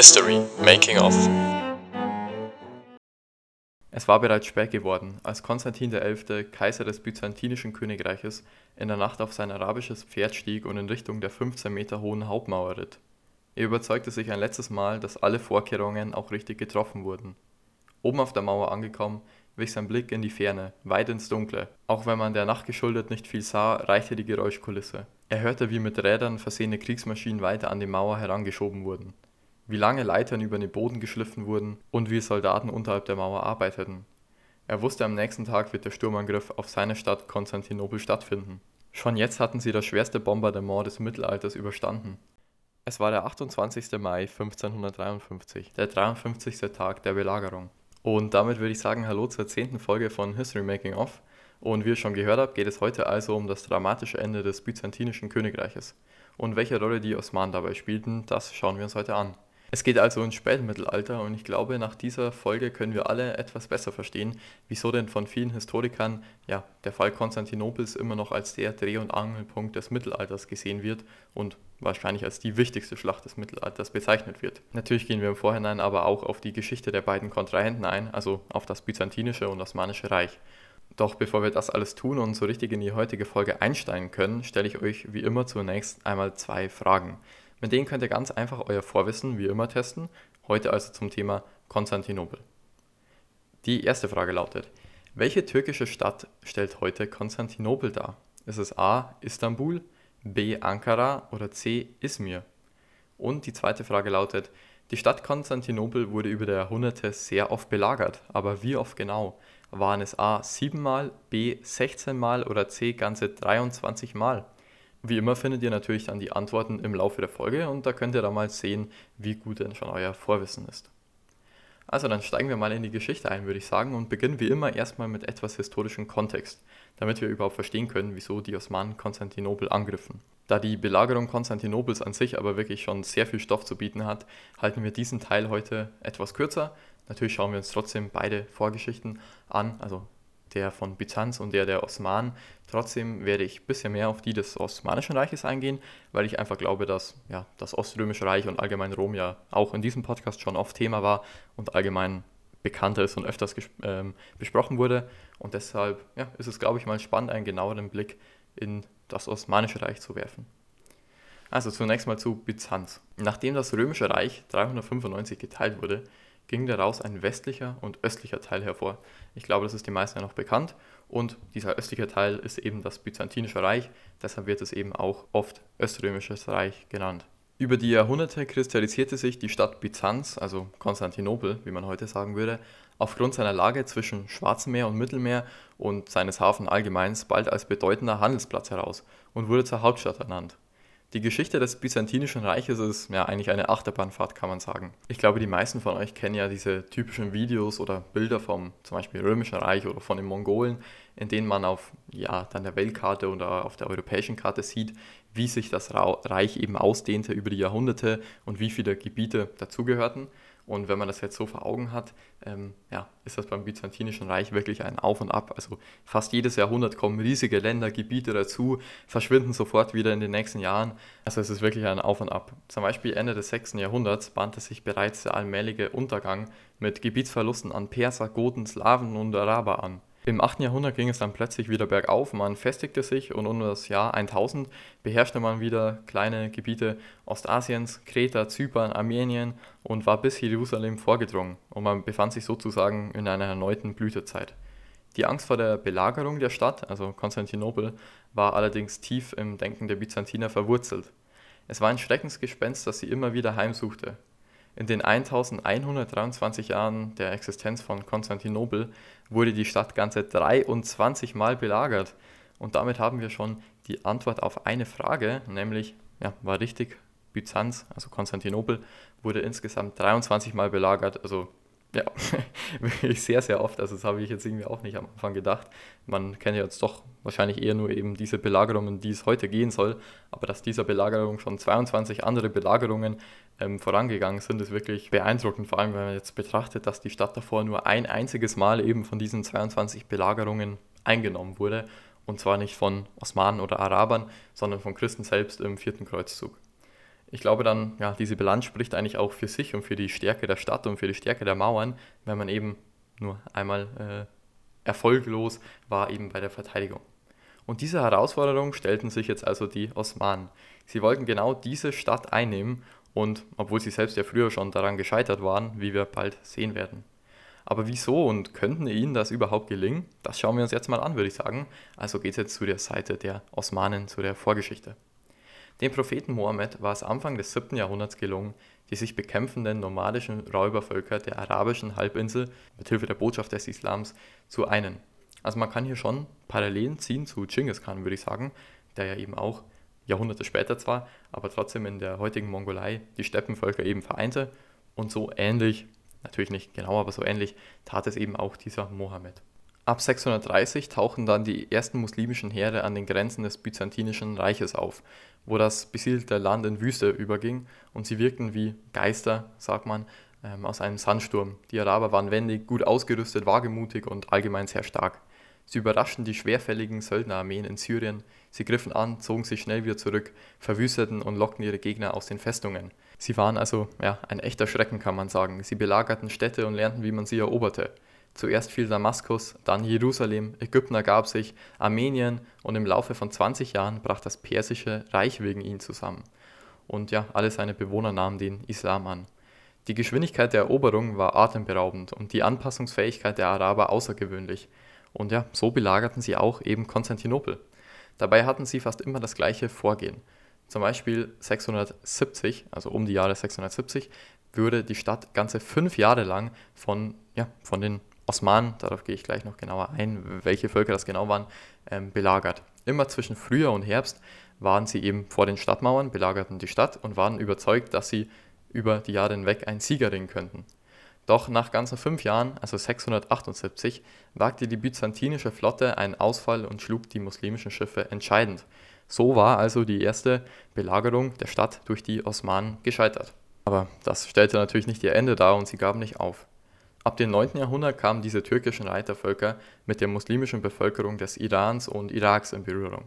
History Making of. Es war bereits spät geworden, als Konstantin XI., Kaiser des Byzantinischen Königreiches, in der Nacht auf sein arabisches Pferd stieg und in Richtung der 15 Meter hohen Hauptmauer ritt. Er überzeugte sich ein letztes Mal, dass alle Vorkehrungen auch richtig getroffen wurden. Oben auf der Mauer angekommen, wich sein Blick in die Ferne, weit ins Dunkle. Auch wenn man der Nacht geschuldet nicht viel sah, reichte die Geräuschkulisse. Er hörte, wie mit Rädern versehene Kriegsmaschinen weiter an die Mauer herangeschoben wurden, wie lange Leitern über den Boden geschliffen wurden und wie Soldaten unterhalb der Mauer arbeiteten. Er wusste, am nächsten Tag wird der Sturmangriff auf seine Stadt Konstantinopel stattfinden. Schon jetzt hatten sie das schwerste Bombardement des Mittelalters überstanden. Es war der 28. Mai 1553, der 53. Tag der Belagerung. Und damit würde ich sagen, hallo zur zehnten Folge von History Making Off. Und wie ihr schon gehört habt, geht es heute also um das dramatische Ende des byzantinischen Königreiches. Und welche Rolle die Osmanen dabei spielten, das schauen wir uns heute an. Es geht also ins Spätmittelalter und ich glaube, nach dieser Folge können wir alle etwas besser verstehen, wieso denn von vielen Historikern ja, der Fall Konstantinopels immer noch als der Dreh- und Angelpunkt des Mittelalters gesehen wird und wahrscheinlich als die wichtigste Schlacht des Mittelalters bezeichnet wird. Natürlich gehen wir im Vorhinein aber auch auf die Geschichte der beiden Kontrahenten ein, also auf das byzantinische und osmanische Reich. Doch bevor wir das alles tun und so richtig in die heutige Folge einsteigen können, stelle ich euch wie immer zunächst einmal zwei Fragen. Mit denen könnt ihr ganz einfach euer Vorwissen wie immer testen, heute also zum Thema Konstantinopel. Die erste Frage lautet, welche türkische Stadt stellt heute Konstantinopel dar? Ist es A. Istanbul, B. Ankara oder C. Izmir? Und die zweite Frage lautet, die Stadt Konstantinopel wurde über die Jahrhunderte sehr oft belagert, aber wie oft genau? Waren es A. 7 Mal, B. 16 Mal oder C. ganze 23 Mal? Wie immer findet ihr natürlich dann die Antworten im Laufe der Folge und da könnt ihr dann mal sehen, wie gut denn schon euer Vorwissen ist. Also dann steigen wir mal in die Geschichte ein, würde ich sagen, und beginnen wie immer erstmal mit etwas historischem Kontext, damit wir überhaupt verstehen können, wieso die Osmanen Konstantinopel angriffen. Da die Belagerung Konstantinopels an sich aber wirklich schon sehr viel Stoff zu bieten hat, halten wir diesen Teil heute etwas kürzer. Natürlich schauen wir uns trotzdem beide Vorgeschichten an, also der von Byzanz und der der Osmanen. Trotzdem werde ich ein bisschen mehr auf die des Osmanischen Reiches eingehen, weil ich einfach glaube, dass ja, das Oströmische Reich und allgemein Rom ja auch in diesem Podcast schon oft Thema war und allgemein bekannter ist und öfters ähm, besprochen wurde. Und deshalb ja, ist es, glaube ich, mal spannend, einen genaueren Blick in das Osmanische Reich zu werfen. Also zunächst mal zu Byzanz. Nachdem das Römische Reich 395 geteilt wurde, ging daraus ein westlicher und östlicher Teil hervor. Ich glaube, das ist den meisten ja noch bekannt. Und dieser östliche Teil ist eben das Byzantinische Reich, deshalb wird es eben auch oft Öströmisches Reich genannt. Über die Jahrhunderte kristallisierte sich die Stadt Byzanz, also Konstantinopel, wie man heute sagen würde, aufgrund seiner Lage zwischen Schwarzem Meer und Mittelmeer und seines Hafen allgemeins bald als bedeutender Handelsplatz heraus und wurde zur Hauptstadt ernannt. Die Geschichte des Byzantinischen Reiches ist ja eigentlich eine Achterbahnfahrt, kann man sagen. Ich glaube, die meisten von euch kennen ja diese typischen Videos oder Bilder vom zum Beispiel Römischen Reich oder von den Mongolen, in denen man auf ja, dann der Weltkarte oder auf der europäischen Karte sieht, wie sich das Reich eben ausdehnte über die Jahrhunderte und wie viele Gebiete dazugehörten. Und wenn man das jetzt so vor Augen hat, ähm, ja, ist das beim Byzantinischen Reich wirklich ein Auf und Ab. Also fast jedes Jahrhundert kommen riesige Länder, Gebiete dazu, verschwinden sofort wieder in den nächsten Jahren. Also es ist wirklich ein Auf und Ab. Zum Beispiel Ende des 6. Jahrhunderts bahnte sich bereits der allmähliche Untergang mit Gebietsverlusten an Perser, Goten, Slawen und Araber an. Im 8. Jahrhundert ging es dann plötzlich wieder bergauf, man festigte sich und um das Jahr 1000 beherrschte man wieder kleine Gebiete Ostasiens, Kreta, Zypern, Armenien und war bis Jerusalem vorgedrungen und man befand sich sozusagen in einer erneuten Blütezeit. Die Angst vor der Belagerung der Stadt, also Konstantinopel, war allerdings tief im Denken der Byzantiner verwurzelt. Es war ein Schreckensgespenst, das sie immer wieder heimsuchte. In den 1123 Jahren der Existenz von Konstantinopel wurde die Stadt ganze 23 Mal belagert. Und damit haben wir schon die Antwort auf eine Frage, nämlich, ja, war richtig, Byzanz, also Konstantinopel, wurde insgesamt 23 Mal belagert, also ja, wirklich sehr, sehr oft. Also das habe ich jetzt irgendwie auch nicht am Anfang gedacht. Man kennt ja jetzt doch wahrscheinlich eher nur eben diese Belagerungen, die es heute gehen soll. Aber dass dieser Belagerung schon 22 andere Belagerungen ähm, vorangegangen sind, ist wirklich beeindruckend. Vor allem, wenn man jetzt betrachtet, dass die Stadt davor nur ein einziges Mal eben von diesen 22 Belagerungen eingenommen wurde. Und zwar nicht von Osmanen oder Arabern, sondern von Christen selbst im vierten Kreuzzug. Ich glaube dann, ja, diese Bilanz spricht eigentlich auch für sich und für die Stärke der Stadt und für die Stärke der Mauern, wenn man eben nur einmal äh, erfolglos war eben bei der Verteidigung. Und diese Herausforderung stellten sich jetzt also die Osmanen. Sie wollten genau diese Stadt einnehmen und obwohl sie selbst ja früher schon daran gescheitert waren, wie wir bald sehen werden. Aber wieso und könnten ihnen das überhaupt gelingen? Das schauen wir uns jetzt mal an, würde ich sagen. Also geht es jetzt zu der Seite der Osmanen, zu der Vorgeschichte. Dem Propheten Mohammed war es Anfang des 7. Jahrhunderts gelungen, die sich bekämpfenden nomadischen Räubervölker der arabischen Halbinsel mit Hilfe der Botschaft des Islams zu einen. Also man kann hier schon Parallelen ziehen zu Genghis Khan, würde ich sagen, der ja eben auch Jahrhunderte später zwar, aber trotzdem in der heutigen Mongolei die Steppenvölker eben vereinte und so ähnlich, natürlich nicht genau, aber so ähnlich tat es eben auch dieser Mohammed. Ab 630 tauchen dann die ersten muslimischen Heere an den Grenzen des Byzantinischen Reiches auf, wo das besiedelte Land in Wüste überging und sie wirkten wie Geister, sagt man, ähm, aus einem Sandsturm. Die Araber waren wendig, gut ausgerüstet, wagemutig und allgemein sehr stark. Sie überraschten die schwerfälligen Söldnerarmeen in Syrien, sie griffen an, zogen sich schnell wieder zurück, verwüsteten und lockten ihre Gegner aus den Festungen. Sie waren also ja, ein echter Schrecken, kann man sagen. Sie belagerten Städte und lernten, wie man sie eroberte. Zuerst fiel Damaskus, dann Jerusalem, Ägypten ergab sich, Armenien und im Laufe von 20 Jahren brach das persische Reich wegen ihnen zusammen. Und ja, alle seine Bewohner nahmen den Islam an. Die Geschwindigkeit der Eroberung war atemberaubend und die Anpassungsfähigkeit der Araber außergewöhnlich. Und ja, so belagerten sie auch eben Konstantinopel. Dabei hatten sie fast immer das gleiche Vorgehen. Zum Beispiel 670, also um die Jahre 670, würde die Stadt ganze fünf Jahre lang von, ja, von den Osmanen, darauf gehe ich gleich noch genauer ein, welche Völker das genau waren, ähm, belagert. Immer zwischen Frühjahr und Herbst waren sie eben vor den Stadtmauern, belagerten die Stadt und waren überzeugt, dass sie über die Jahre hinweg ein Sieger ringen könnten. Doch nach ganzen fünf Jahren, also 678, wagte die byzantinische Flotte einen Ausfall und schlug die muslimischen Schiffe entscheidend. So war also die erste Belagerung der Stadt durch die Osmanen gescheitert. Aber das stellte natürlich nicht ihr Ende dar und sie gaben nicht auf. Ab dem 9. Jahrhundert kamen diese türkischen Reitervölker mit der muslimischen Bevölkerung des Irans und Iraks in Berührung.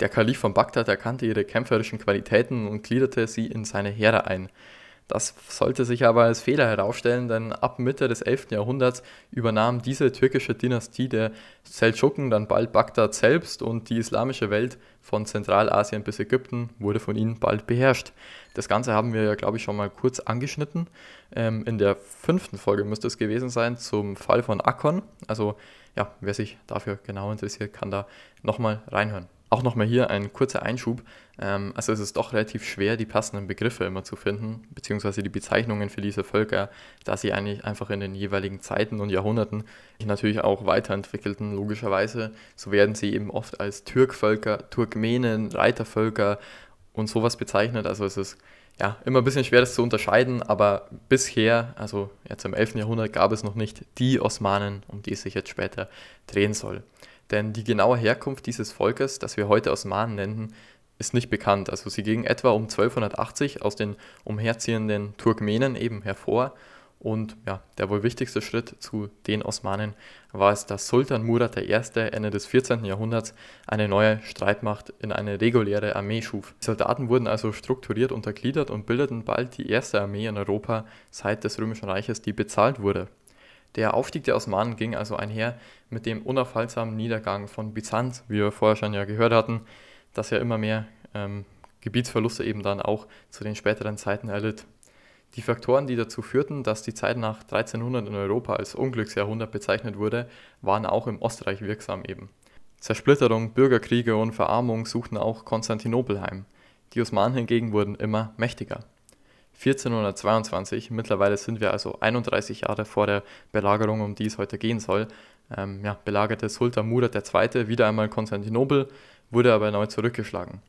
Der Kalif von Bagdad erkannte ihre kämpferischen Qualitäten und gliederte sie in seine Heere ein. Das sollte sich aber als Fehler herausstellen, denn ab Mitte des 11. Jahrhunderts übernahm diese türkische Dynastie der Seldschuken dann bald Bagdad selbst und die islamische Welt von Zentralasien bis Ägypten wurde von ihnen bald beherrscht. Das Ganze haben wir ja, glaube ich, schon mal kurz angeschnitten. Ähm, in der fünften Folge müsste es gewesen sein zum Fall von Akkon. Also ja, wer sich dafür genau interessiert, kann da nochmal reinhören. Auch nochmal hier ein kurzer Einschub. Ähm, also es ist doch relativ schwer, die passenden Begriffe immer zu finden, beziehungsweise die Bezeichnungen für diese Völker, da sie eigentlich einfach in den jeweiligen Zeiten und Jahrhunderten sich natürlich auch weiterentwickelten, logischerweise. So werden sie eben oft als Türkvölker, Turkmenen, Reitervölker und sowas bezeichnet. Also es ist ja immer ein bisschen schwer, das zu unterscheiden, aber bisher, also jetzt im 11. Jahrhundert, gab es noch nicht die Osmanen, um die es sich jetzt später drehen soll. Denn die genaue Herkunft dieses Volkes, das wir heute Osmanen nennen, ist nicht bekannt. Also sie ging etwa um 1280 aus den umherziehenden Turkmenen eben hervor. Und ja, der wohl wichtigste Schritt zu den Osmanen war es, dass Sultan Murad I. Ende des 14. Jahrhunderts eine neue Streitmacht in eine reguläre Armee schuf. Die Soldaten wurden also strukturiert untergliedert und bildeten bald die erste Armee in Europa seit des Römischen Reiches, die bezahlt wurde. Der Aufstieg der Osmanen ging also einher mit dem unaufhaltsamen Niedergang von Byzanz, wie wir vorher schon ja gehört hatten, das ja immer mehr ähm, Gebietsverluste eben dann auch zu den späteren Zeiten erlitt. Die Faktoren, die dazu führten, dass die Zeit nach 1300 in Europa als Unglücksjahrhundert bezeichnet wurde, waren auch im Ostreich wirksam eben. Zersplitterung, Bürgerkriege und Verarmung suchten auch Konstantinopel heim. Die Osmanen hingegen wurden immer mächtiger. 1422, mittlerweile sind wir also 31 Jahre vor der Belagerung, um die es heute gehen soll, ähm, ja, belagerte Sultan Murad II. wieder einmal Konstantinopel, wurde aber erneut zurückgeschlagen.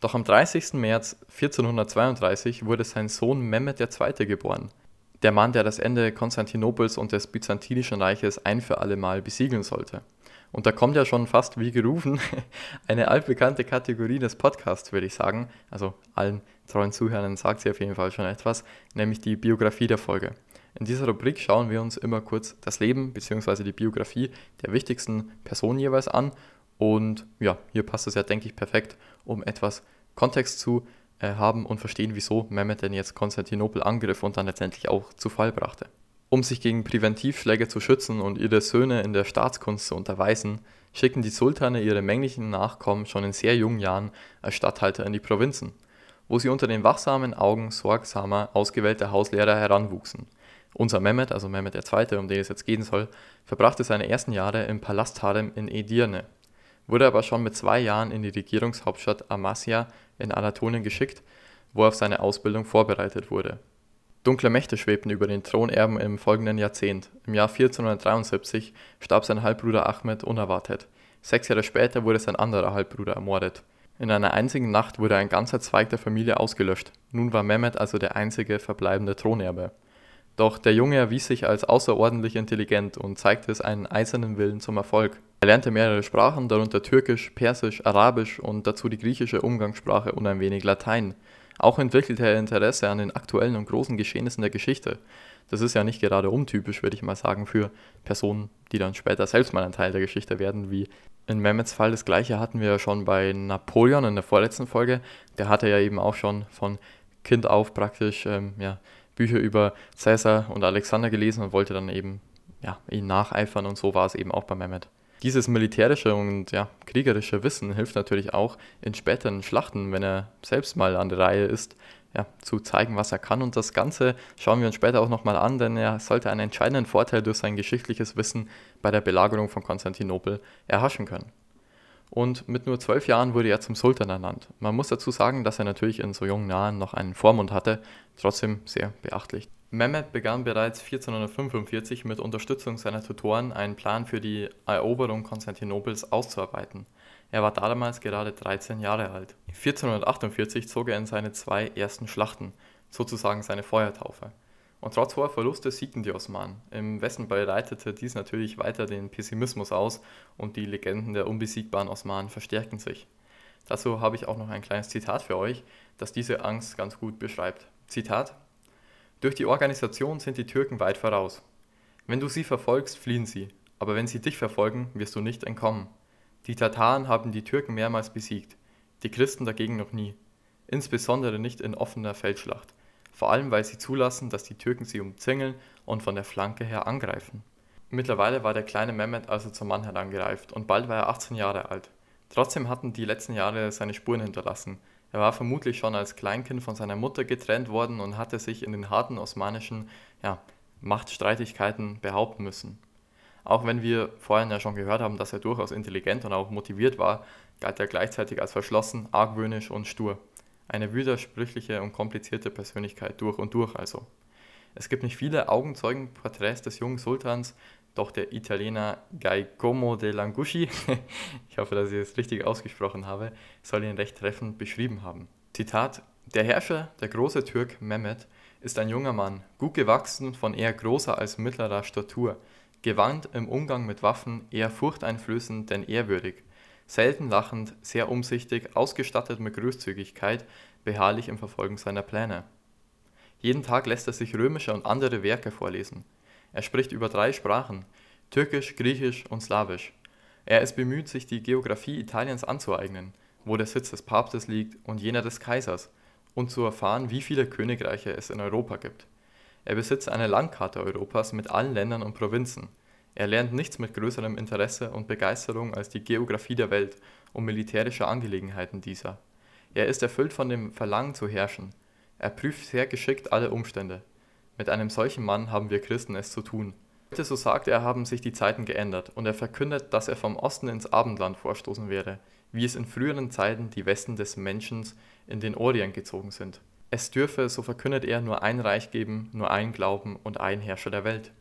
Doch am 30. März 1432 wurde sein Sohn Mehmed II. geboren. Der Mann, der das Ende Konstantinopels und des Byzantinischen Reiches ein für alle Mal besiegeln sollte. Und da kommt ja schon fast wie gerufen eine altbekannte Kategorie des Podcasts, würde ich sagen. Also allen treuen Zuhörern sagt sie auf jeden Fall schon etwas, nämlich die Biografie der Folge. In dieser Rubrik schauen wir uns immer kurz das Leben bzw. die Biografie der wichtigsten Personen jeweils an. Und ja, hier passt es ja, denke ich, perfekt, um etwas Kontext zu äh, haben und verstehen, wieso Mehmed denn jetzt Konstantinopel angriff und dann letztendlich auch zu Fall brachte. Um sich gegen Präventivschläge zu schützen und ihre Söhne in der Staatskunst zu unterweisen, schicken die Sultane ihre männlichen Nachkommen schon in sehr jungen Jahren als Statthalter in die Provinzen, wo sie unter den wachsamen Augen sorgsamer, ausgewählter Hauslehrer heranwuchsen. Unser Mehmed, also Mehmed II., um den es jetzt gehen soll, verbrachte seine ersten Jahre im Palastharem in Edirne, wurde aber schon mit zwei Jahren in die Regierungshauptstadt Amasya in Anatolien geschickt, wo er auf seine Ausbildung vorbereitet wurde. Dunkle Mächte schwebten über den Thronerben im folgenden Jahrzehnt. Im Jahr 1473 starb sein Halbbruder Ahmed unerwartet. Sechs Jahre später wurde sein anderer Halbbruder ermordet. In einer einzigen Nacht wurde ein ganzer Zweig der Familie ausgelöscht. Nun war Mehmed also der einzige verbleibende Thronerbe. Doch der Junge erwies sich als außerordentlich intelligent und zeigte es einen eisernen Willen zum Erfolg. Er lernte mehrere Sprachen, darunter Türkisch, Persisch, Arabisch und dazu die griechische Umgangssprache und ein wenig Latein. Auch entwickelte er Interesse an den aktuellen und großen Geschehnissen der Geschichte. Das ist ja nicht gerade untypisch, würde ich mal sagen, für Personen, die dann später selbst mal ein Teil der Geschichte werden, wie in Mehmets Fall das gleiche hatten wir ja schon bei Napoleon in der vorletzten Folge. Der hatte ja eben auch schon von Kind auf praktisch ähm, ja, Bücher über Caesar und Alexander gelesen und wollte dann eben ja, ihn nacheifern und so war es eben auch bei Mehmet. Dieses militärische und ja, kriegerische Wissen hilft natürlich auch in späteren Schlachten, wenn er selbst mal an der Reihe ist, ja, zu zeigen, was er kann. Und das Ganze schauen wir uns später auch nochmal an, denn er sollte einen entscheidenden Vorteil durch sein geschichtliches Wissen bei der Belagerung von Konstantinopel erhaschen können und mit nur zwölf Jahren wurde er zum Sultan ernannt. Man muss dazu sagen, dass er natürlich in so jungen Jahren noch einen Vormund hatte, trotzdem sehr beachtlich. Mehmed begann bereits 1445 mit Unterstützung seiner Tutoren einen Plan für die Eroberung Konstantinopels auszuarbeiten. Er war damals gerade 13 Jahre alt. 1448 zog er in seine zwei ersten Schlachten, sozusagen seine Feuertaufe. Und trotz hoher Verluste siegten die Osmanen. Im Westen bereitete dies natürlich weiter den Pessimismus aus und die Legenden der unbesiegbaren Osmanen verstärkten sich. Dazu habe ich auch noch ein kleines Zitat für euch, das diese Angst ganz gut beschreibt. Zitat Durch die Organisation sind die Türken weit voraus. Wenn du sie verfolgst, fliehen sie, aber wenn sie dich verfolgen, wirst du nicht entkommen. Die Tataren haben die Türken mehrmals besiegt, die Christen dagegen noch nie, insbesondere nicht in offener Feldschlacht vor allem weil sie zulassen, dass die Türken sie umzingeln und von der Flanke her angreifen. Mittlerweile war der kleine Mehmet also zum Mann herangereift und bald war er 18 Jahre alt. Trotzdem hatten die letzten Jahre seine Spuren hinterlassen. Er war vermutlich schon als Kleinkind von seiner Mutter getrennt worden und hatte sich in den harten osmanischen ja, Machtstreitigkeiten behaupten müssen. Auch wenn wir vorhin ja schon gehört haben, dass er durchaus intelligent und auch motiviert war, galt er gleichzeitig als verschlossen, argwöhnisch und stur. Eine widersprüchliche und komplizierte Persönlichkeit durch und durch also. Es gibt nicht viele Augenzeugenporträts des jungen Sultans, doch der Italiener Giacomo de Langushi, ich hoffe, dass ich es richtig ausgesprochen habe, soll ihn recht treffend beschrieben haben. Zitat: Der Herrscher, der große Türk Mehmed, ist ein junger Mann, gut gewachsen, von eher großer als mittlerer Statur, gewandt im Umgang mit Waffen, eher furchteinflößend denn ehrwürdig, selten lachend, sehr umsichtig, ausgestattet mit Großzügigkeit, beharrlich im Verfolgen seiner Pläne. Jeden Tag lässt er sich römische und andere Werke vorlesen. Er spricht über drei Sprachen, Türkisch, Griechisch und Slawisch. Er ist bemüht, sich die Geographie Italiens anzueignen, wo der Sitz des Papstes liegt und jener des Kaisers, und zu erfahren, wie viele Königreiche es in Europa gibt. Er besitzt eine Landkarte Europas mit allen Ländern und Provinzen – er lernt nichts mit größerem Interesse und Begeisterung als die Geographie der Welt und militärische Angelegenheiten dieser. Er ist erfüllt von dem Verlangen zu herrschen. Er prüft sehr geschickt alle Umstände. Mit einem solchen Mann haben wir Christen es zu tun. Heute, so sagt er, haben sich die Zeiten geändert und er verkündet, dass er vom Osten ins Abendland vorstoßen werde, wie es in früheren Zeiten die Westen des Menschen in den Orient gezogen sind. Es dürfe, so verkündet er, nur ein Reich geben, nur ein Glauben und ein Herrscher der Welt.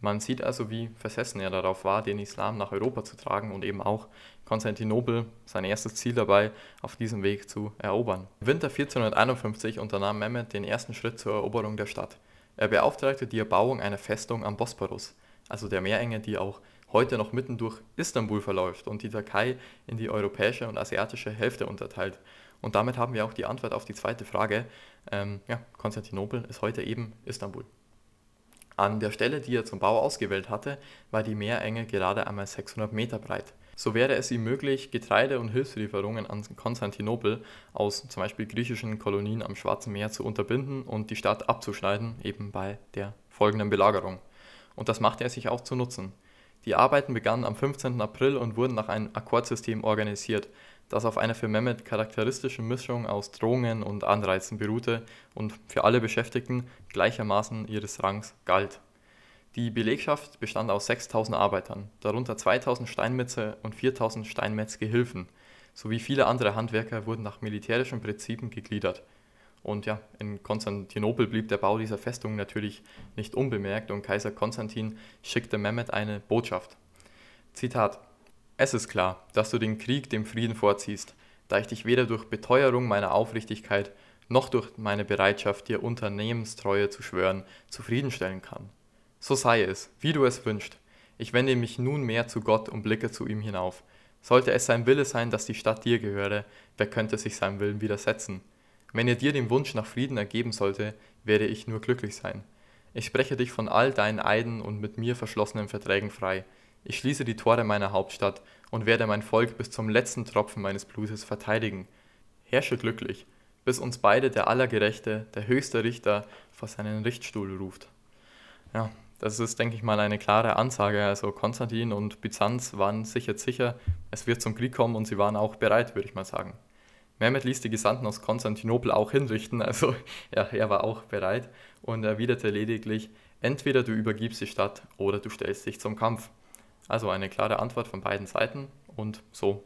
Man sieht also, wie versessen er darauf war, den Islam nach Europa zu tragen und eben auch Konstantinopel, sein erstes Ziel dabei, auf diesem Weg zu erobern. Im Winter 1451 unternahm Mehmed den ersten Schritt zur Eroberung der Stadt. Er beauftragte die Erbauung einer Festung am Bosporus, also der Meerenge, die auch heute noch mitten durch Istanbul verläuft und die Türkei in die europäische und asiatische Hälfte unterteilt. Und damit haben wir auch die Antwort auf die zweite Frage. Ähm, ja, Konstantinopel ist heute eben Istanbul. An der Stelle, die er zum Bau ausgewählt hatte, war die Meerenge gerade einmal 600 Meter breit. So wäre es ihm möglich, Getreide- und Hilfslieferungen an Konstantinopel aus zum Beispiel griechischen Kolonien am Schwarzen Meer zu unterbinden und die Stadt abzuschneiden, eben bei der folgenden Belagerung. Und das machte er sich auch zu Nutzen. Die Arbeiten begannen am 15. April und wurden nach einem Akkordsystem organisiert, das auf einer für Mehmet charakteristischen Mischung aus Drohungen und Anreizen beruhte und für alle Beschäftigten gleichermaßen ihres Rangs galt. Die Belegschaft bestand aus 6000 Arbeitern, darunter 2000 Steinmetze und 4000 Steinmetzgehilfen, sowie viele andere Handwerker wurden nach militärischen Prinzipien gegliedert. Und ja, in Konstantinopel blieb der Bau dieser Festung natürlich nicht unbemerkt und Kaiser Konstantin schickte Mehmed eine Botschaft. Zitat: Es ist klar, dass du den Krieg dem Frieden vorziehst, da ich dich weder durch Beteuerung meiner Aufrichtigkeit noch durch meine Bereitschaft, dir Unternehmenstreue zu schwören, zufriedenstellen kann. So sei es, wie du es wünschst. Ich wende mich nunmehr zu Gott und blicke zu ihm hinauf. Sollte es sein Wille sein, dass die Stadt dir gehöre, wer könnte sich seinem Willen widersetzen? Wenn er dir den Wunsch nach Frieden ergeben sollte, werde ich nur glücklich sein. Ich spreche dich von all deinen Eiden und mit mir verschlossenen Verträgen frei. Ich schließe die Tore meiner Hauptstadt und werde mein Volk bis zum letzten Tropfen meines Blutes verteidigen. Herrsche glücklich, bis uns beide der Allergerechte, der höchste Richter, vor seinen Richtstuhl ruft. Ja, das ist, denke ich mal, eine klare Ansage. Also Konstantin und Byzanz waren sich jetzt sicher, es wird zum Krieg kommen und sie waren auch bereit, würde ich mal sagen. Mehmed ließ die Gesandten aus Konstantinopel auch hinrichten, also ja, er war auch bereit und erwiderte lediglich, entweder du übergibst die Stadt oder du stellst dich zum Kampf. Also eine klare Antwort von beiden Seiten und so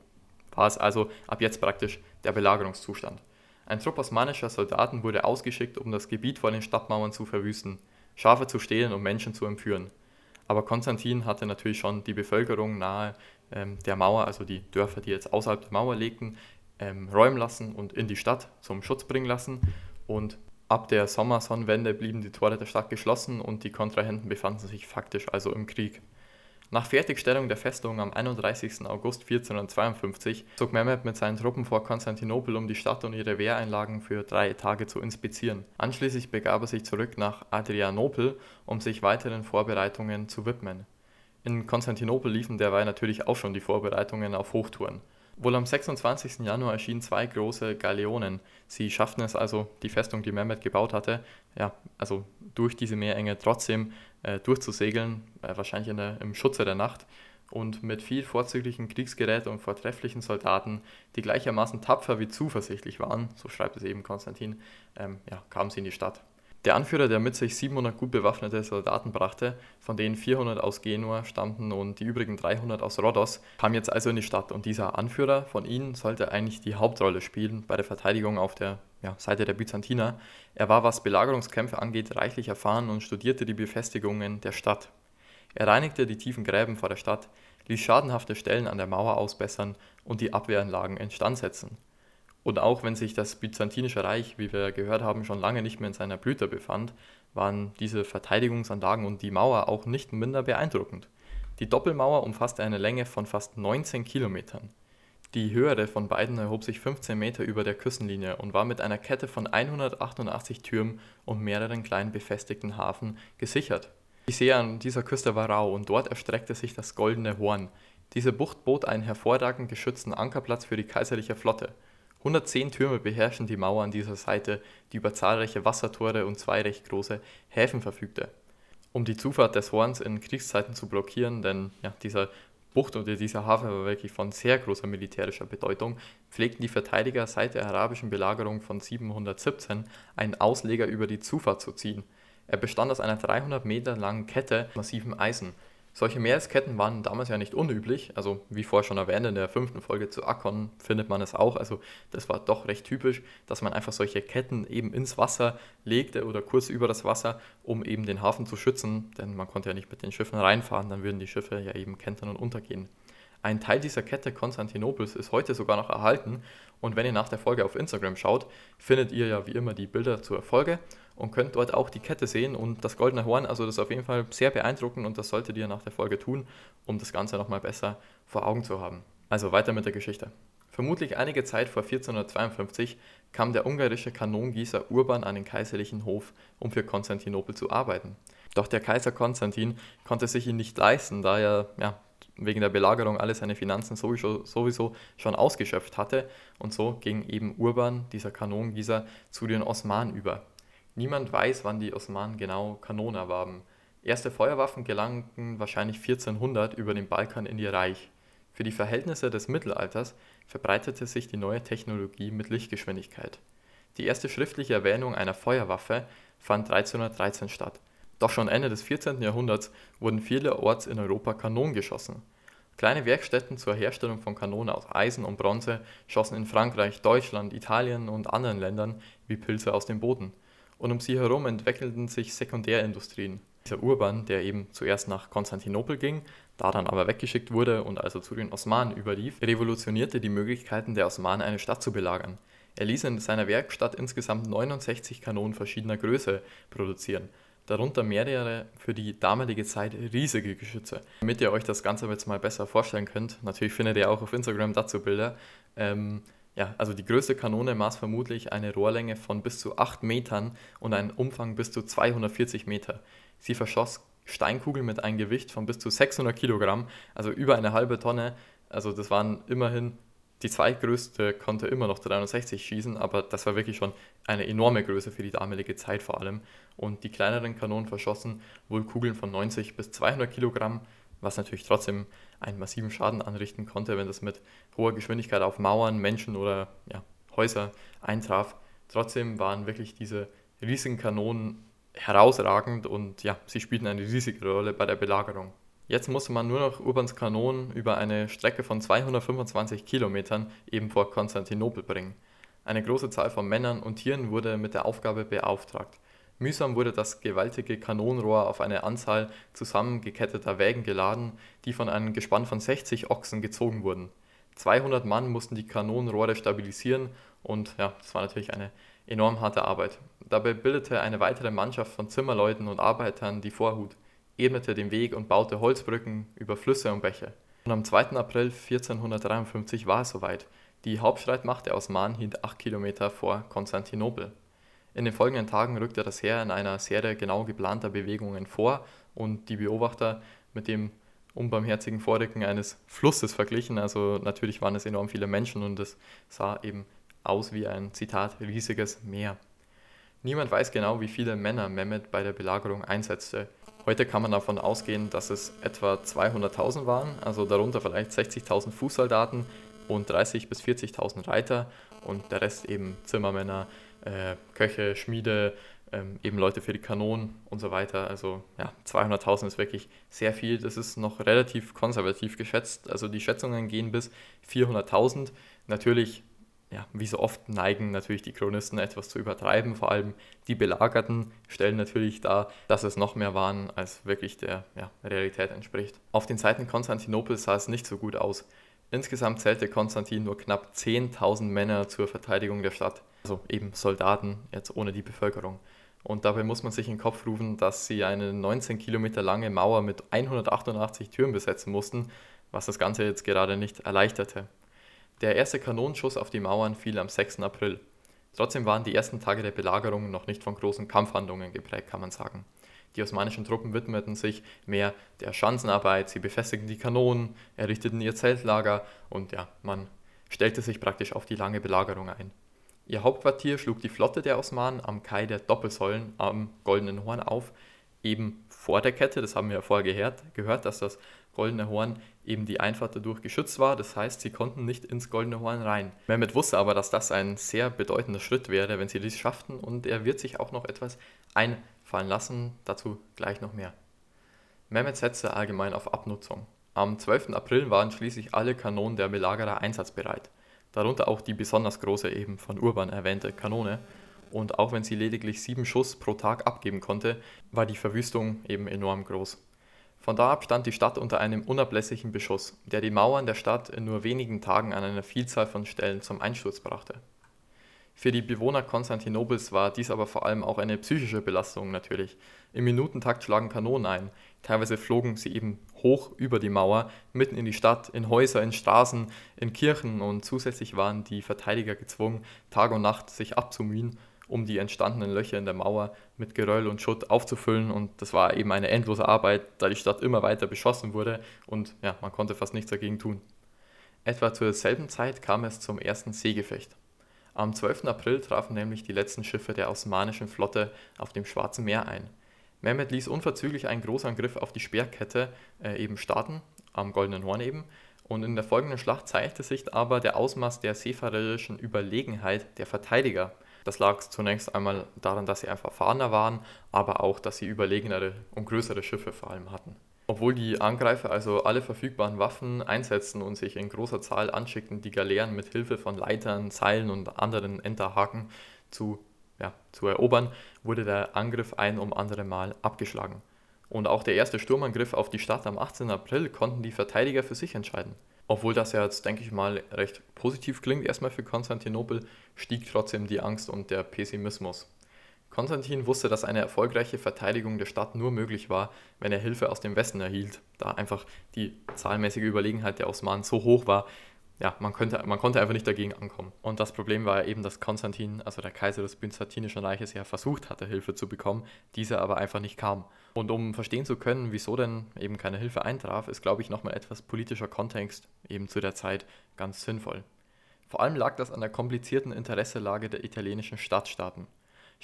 war es also ab jetzt praktisch der Belagerungszustand. Ein Trupp osmanischer Soldaten wurde ausgeschickt, um das Gebiet vor den Stadtmauern zu verwüsten. Schafe zu stehlen und Menschen zu entführen. Aber Konstantin hatte natürlich schon die Bevölkerung nahe ähm, der Mauer, also die Dörfer, die jetzt außerhalb der Mauer legten, ähm, räumen lassen und in die Stadt zum Schutz bringen lassen. Und ab der Sommersonnenwende blieben die Tore der Stadt geschlossen und die Kontrahenten befanden sich faktisch also im Krieg. Nach Fertigstellung der Festung am 31. August 1452 zog Mehmed mit seinen Truppen vor Konstantinopel, um die Stadt und ihre Wehreinlagen für drei Tage zu inspizieren. Anschließend begab er sich zurück nach Adrianopel, um sich weiteren Vorbereitungen zu widmen. In Konstantinopel liefen derweil natürlich auch schon die Vorbereitungen auf Hochtouren. Wohl am 26. Januar erschienen zwei große Galeonen. Sie schafften es also, die Festung, die Mehmed gebaut hatte, ja, also durch diese Meerenge trotzdem äh, durchzusegeln, äh, wahrscheinlich in der, im Schutze der Nacht und mit viel vorzüglichen Kriegsgerät und vortrefflichen Soldaten, die gleichermaßen tapfer wie zuversichtlich waren, so schreibt es eben Konstantin, ähm, ja, kamen sie in die Stadt. Der Anführer, der mit sich 700 gut bewaffnete Soldaten brachte, von denen 400 aus Genua stammten und die übrigen 300 aus Rhodos, kam jetzt also in die Stadt und dieser Anführer von ihnen sollte eigentlich die Hauptrolle spielen bei der Verteidigung auf der ja, Seite der Byzantiner. Er war, was Belagerungskämpfe angeht, reichlich erfahren und studierte die Befestigungen der Stadt. Er reinigte die tiefen Gräben vor der Stadt, ließ schadenhafte Stellen an der Mauer ausbessern und die Abwehranlagen instand setzen. Und auch wenn sich das Byzantinische Reich, wie wir gehört haben, schon lange nicht mehr in seiner Blüte befand, waren diese Verteidigungsanlagen und die Mauer auch nicht minder beeindruckend. Die Doppelmauer umfasste eine Länge von fast 19 Kilometern. Die höhere von beiden erhob sich 15 Meter über der Küstenlinie und war mit einer Kette von 188 Türmen und mehreren kleinen befestigten Hafen gesichert. Die See an dieser Küste war rau und dort erstreckte sich das Goldene Horn. Diese Bucht bot einen hervorragend geschützten Ankerplatz für die kaiserliche Flotte. 110 Türme beherrschen die Mauer an dieser Seite, die über zahlreiche Wassertore und zwei recht große Häfen verfügte. Um die Zufahrt des Horns in Kriegszeiten zu blockieren, denn ja, dieser Bucht oder dieser Hafen war wirklich von sehr großer militärischer Bedeutung, pflegten die Verteidiger seit der arabischen Belagerung von 717 einen Ausleger über die Zufahrt zu ziehen. Er bestand aus einer 300 Meter langen Kette massivem Eisen, solche Meeresketten waren damals ja nicht unüblich. Also, wie vorher schon erwähnt, in der fünften Folge zu Akkon findet man es auch. Also, das war doch recht typisch, dass man einfach solche Ketten eben ins Wasser legte oder kurz über das Wasser, um eben den Hafen zu schützen. Denn man konnte ja nicht mit den Schiffen reinfahren, dann würden die Schiffe ja eben kentern und untergehen. Ein Teil dieser Kette Konstantinopels ist heute sogar noch erhalten und wenn ihr nach der Folge auf Instagram schaut, findet ihr ja wie immer die Bilder zur Folge und könnt dort auch die Kette sehen und das goldene Horn. Also das ist auf jeden Fall sehr beeindruckend und das solltet ihr nach der Folge tun, um das Ganze nochmal besser vor Augen zu haben. Also weiter mit der Geschichte. Vermutlich einige Zeit vor 1452 kam der ungarische Kanongießer Urban an den kaiserlichen Hof, um für Konstantinopel zu arbeiten. Doch der Kaiser Konstantin konnte sich ihn nicht leisten, da er ja, wegen der Belagerung alle seine Finanzen sowieso, sowieso schon ausgeschöpft hatte und so ging eben Urban, dieser Kanongießer, zu den Osmanen über. Niemand weiß, wann die Osmanen genau Kanonen erwarben. Erste Feuerwaffen gelangten wahrscheinlich 1400 über den Balkan in ihr Reich. Für die Verhältnisse des Mittelalters verbreitete sich die neue Technologie mit Lichtgeschwindigkeit. Die erste schriftliche Erwähnung einer Feuerwaffe fand 1313 statt. Doch schon Ende des 14. Jahrhunderts wurden vielerorts in Europa Kanonen geschossen. Kleine Werkstätten zur Herstellung von Kanonen aus Eisen und Bronze schossen in Frankreich, Deutschland, Italien und anderen Ländern wie Pilze aus dem Boden. Und um sie herum entwickelten sich Sekundärindustrien. Dieser Urban, der eben zuerst nach Konstantinopel ging, da dann aber weggeschickt wurde und also zu den Osmanen überlief, revolutionierte die Möglichkeiten der Osmanen, eine Stadt zu belagern. Er ließ in seiner Werkstatt insgesamt 69 Kanonen verschiedener Größe produzieren, darunter mehrere für die damalige Zeit riesige Geschütze. Damit ihr euch das Ganze jetzt mal besser vorstellen könnt, natürlich findet ihr auch auf Instagram dazu Bilder. Ähm, ja, also die größte Kanone maß vermutlich eine Rohrlänge von bis zu 8 Metern und einen Umfang bis zu 240 Meter. Sie verschoss Steinkugeln mit einem Gewicht von bis zu 600 Kilogramm, also über eine halbe Tonne. Also das waren immerhin, die zweitgrößte konnte immer noch 360 schießen, aber das war wirklich schon eine enorme Größe für die damalige Zeit vor allem. Und die kleineren Kanonen verschossen wohl Kugeln von 90 bis 200 Kilogramm, was natürlich trotzdem einen massiven Schaden anrichten konnte, wenn das mit hoher Geschwindigkeit auf Mauern, Menschen oder ja, Häuser eintraf. Trotzdem waren wirklich diese riesigen Kanonen herausragend und ja, sie spielten eine riesige Rolle bei der Belagerung. Jetzt musste man nur noch Urbans Kanonen über eine Strecke von 225 Kilometern eben vor Konstantinopel bringen. Eine große Zahl von Männern und Tieren wurde mit der Aufgabe beauftragt. Mühsam wurde das gewaltige Kanonenrohr auf eine Anzahl zusammengeketteter Wägen geladen, die von einem Gespann von 60 Ochsen gezogen wurden. 200 Mann mussten die Kanonenrohre stabilisieren und ja, das war natürlich eine enorm harte Arbeit. Dabei bildete eine weitere Mannschaft von Zimmerleuten und Arbeitern die Vorhut, ebnete den Weg und baute Holzbrücken über Flüsse und Bäche. Und am 2. April 1453 war es soweit. Die Hauptstreitmacht der Osmanen hielt acht Kilometer vor Konstantinopel. In den folgenden Tagen rückte das Heer in einer Serie genau geplanter Bewegungen vor und die Beobachter mit dem unbarmherzigen Vorrücken eines Flusses verglichen. Also natürlich waren es enorm viele Menschen und es sah eben aus wie ein Zitat riesiges Meer. Niemand weiß genau, wie viele Männer Mehmet bei der Belagerung einsetzte. Heute kann man davon ausgehen, dass es etwa 200.000 waren, also darunter vielleicht 60.000 Fußsoldaten und 30.000 bis 40.000 Reiter und der Rest eben Zimmermänner, äh, Köche, Schmiede, ähm, eben Leute für die Kanonen und so weiter. Also ja, 200.000 ist wirklich sehr viel. Das ist noch relativ konservativ geschätzt. Also die Schätzungen gehen bis 400.000. Natürlich ja, wie so oft neigen natürlich die Chronisten etwas zu übertreiben. Vor allem die Belagerten stellen natürlich dar, dass es noch mehr waren, als wirklich der ja, Realität entspricht. Auf den Seiten Konstantinopels sah es nicht so gut aus. Insgesamt zählte Konstantin nur knapp 10.000 Männer zur Verteidigung der Stadt, also eben Soldaten, jetzt ohne die Bevölkerung. Und dabei muss man sich in den Kopf rufen, dass sie eine 19 Kilometer lange Mauer mit 188 Türen besetzen mussten, was das Ganze jetzt gerade nicht erleichterte. Der erste Kanonenschuss auf die Mauern fiel am 6. April. Trotzdem waren die ersten Tage der Belagerung noch nicht von großen Kampfhandlungen geprägt, kann man sagen. Die osmanischen Truppen widmeten sich mehr der Schanzenarbeit, sie befestigten die Kanonen, errichteten ihr Zeltlager und ja, man stellte sich praktisch auf die lange Belagerung ein. Ihr Hauptquartier schlug die Flotte der Osmanen am Kai der Doppelsäulen am Goldenen Horn auf, eben vor der Kette, das haben wir ja vorher gehört, gehört dass das Goldene Horn eben die Einfahrt dadurch geschützt war. Das heißt, sie konnten nicht ins Goldene Horn rein. Mehmet wusste aber, dass das ein sehr bedeutender Schritt wäre, wenn sie dies schafften und er wird sich auch noch etwas einfallen lassen. Dazu gleich noch mehr. Mehmet setzte allgemein auf Abnutzung. Am 12. April waren schließlich alle Kanonen der Belagerer einsatzbereit, darunter auch die besonders große eben von Urban erwähnte Kanone. Und auch wenn sie lediglich sieben Schuss pro Tag abgeben konnte, war die Verwüstung eben enorm groß. Von da ab stand die Stadt unter einem unablässigen Beschuss, der die Mauern der Stadt in nur wenigen Tagen an einer Vielzahl von Stellen zum Einsturz brachte. Für die Bewohner Konstantinopels war dies aber vor allem auch eine psychische Belastung natürlich. Im Minutentakt schlagen Kanonen ein. Teilweise flogen sie eben hoch über die Mauer, mitten in die Stadt, in Häuser, in Straßen, in Kirchen und zusätzlich waren die Verteidiger gezwungen, Tag und Nacht sich abzumühen um die entstandenen Löcher in der Mauer mit Geröll und Schutt aufzufüllen. Und das war eben eine endlose Arbeit, da die Stadt immer weiter beschossen wurde und ja, man konnte fast nichts dagegen tun. Etwa zur selben Zeit kam es zum ersten Seegefecht. Am 12. April trafen nämlich die letzten Schiffe der osmanischen Flotte auf dem Schwarzen Meer ein. Mehmed ließ unverzüglich einen Großangriff auf die Speerkette äh, eben starten, am Goldenen Horn eben, und in der folgenden Schlacht zeigte sich aber der Ausmaß der seefahrerischen Überlegenheit der Verteidiger. Das lag zunächst einmal daran, dass sie einfach erfahrener waren, aber auch, dass sie überlegenere und größere Schiffe vor allem hatten. Obwohl die Angreifer also alle verfügbaren Waffen einsetzten und sich in großer Zahl anschickten, die Galeeren mit Hilfe von Leitern, Seilen und anderen Enterhaken zu, ja, zu erobern, wurde der Angriff ein um andere Mal abgeschlagen. Und auch der erste Sturmangriff auf die Stadt am 18. April konnten die Verteidiger für sich entscheiden. Obwohl das ja jetzt, denke ich mal, recht positiv klingt, erstmal für Konstantinopel, stieg trotzdem die Angst und der Pessimismus. Konstantin wusste, dass eine erfolgreiche Verteidigung der Stadt nur möglich war, wenn er Hilfe aus dem Westen erhielt, da einfach die zahlmäßige Überlegenheit der Osmanen so hoch war, ja, man, könnte, man konnte einfach nicht dagegen ankommen. Und das Problem war eben, dass Konstantin, also der Kaiser des Byzantinischen Reiches, ja versucht hatte, Hilfe zu bekommen, diese aber einfach nicht kam. Und um verstehen zu können, wieso denn eben keine Hilfe eintraf, ist, glaube ich, nochmal etwas politischer Kontext eben zu der Zeit ganz sinnvoll. Vor allem lag das an der komplizierten Interesselage der italienischen Stadtstaaten.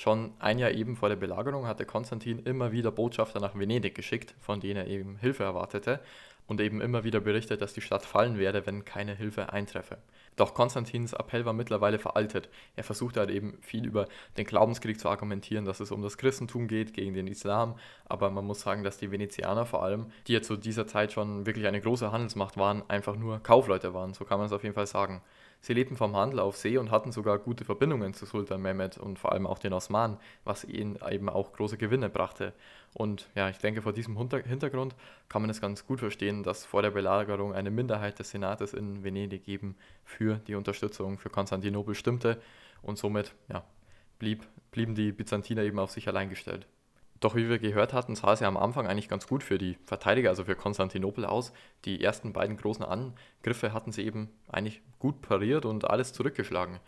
Schon ein Jahr eben vor der Belagerung hatte Konstantin immer wieder Botschafter nach Venedig geschickt, von denen er eben Hilfe erwartete, und eben immer wieder berichtet, dass die Stadt fallen werde, wenn keine Hilfe eintreffe. Doch Konstantins Appell war mittlerweile veraltet. Er versuchte halt eben viel über den Glaubenskrieg zu argumentieren, dass es um das Christentum geht gegen den Islam, aber man muss sagen, dass die Venezianer vor allem, die ja zu dieser Zeit schon wirklich eine große Handelsmacht waren, einfach nur Kaufleute waren, so kann man es auf jeden Fall sagen. Sie lebten vom Handel auf See und hatten sogar gute Verbindungen zu Sultan Mehmed und vor allem auch den Osmanen, was ihnen eben auch große Gewinne brachte. Und ja, ich denke, vor diesem Hintergrund kann man es ganz gut verstehen, dass vor der Belagerung eine Minderheit des Senates in Venedig eben für die Unterstützung für Konstantinopel stimmte und somit ja, blieb, blieben die Byzantiner eben auf sich allein gestellt. Doch wie wir gehört hatten, sah es ja am Anfang eigentlich ganz gut für die Verteidiger, also für Konstantinopel aus. Die ersten beiden großen Angriffe hatten sie eben eigentlich gut pariert und alles zurückgeschlagen.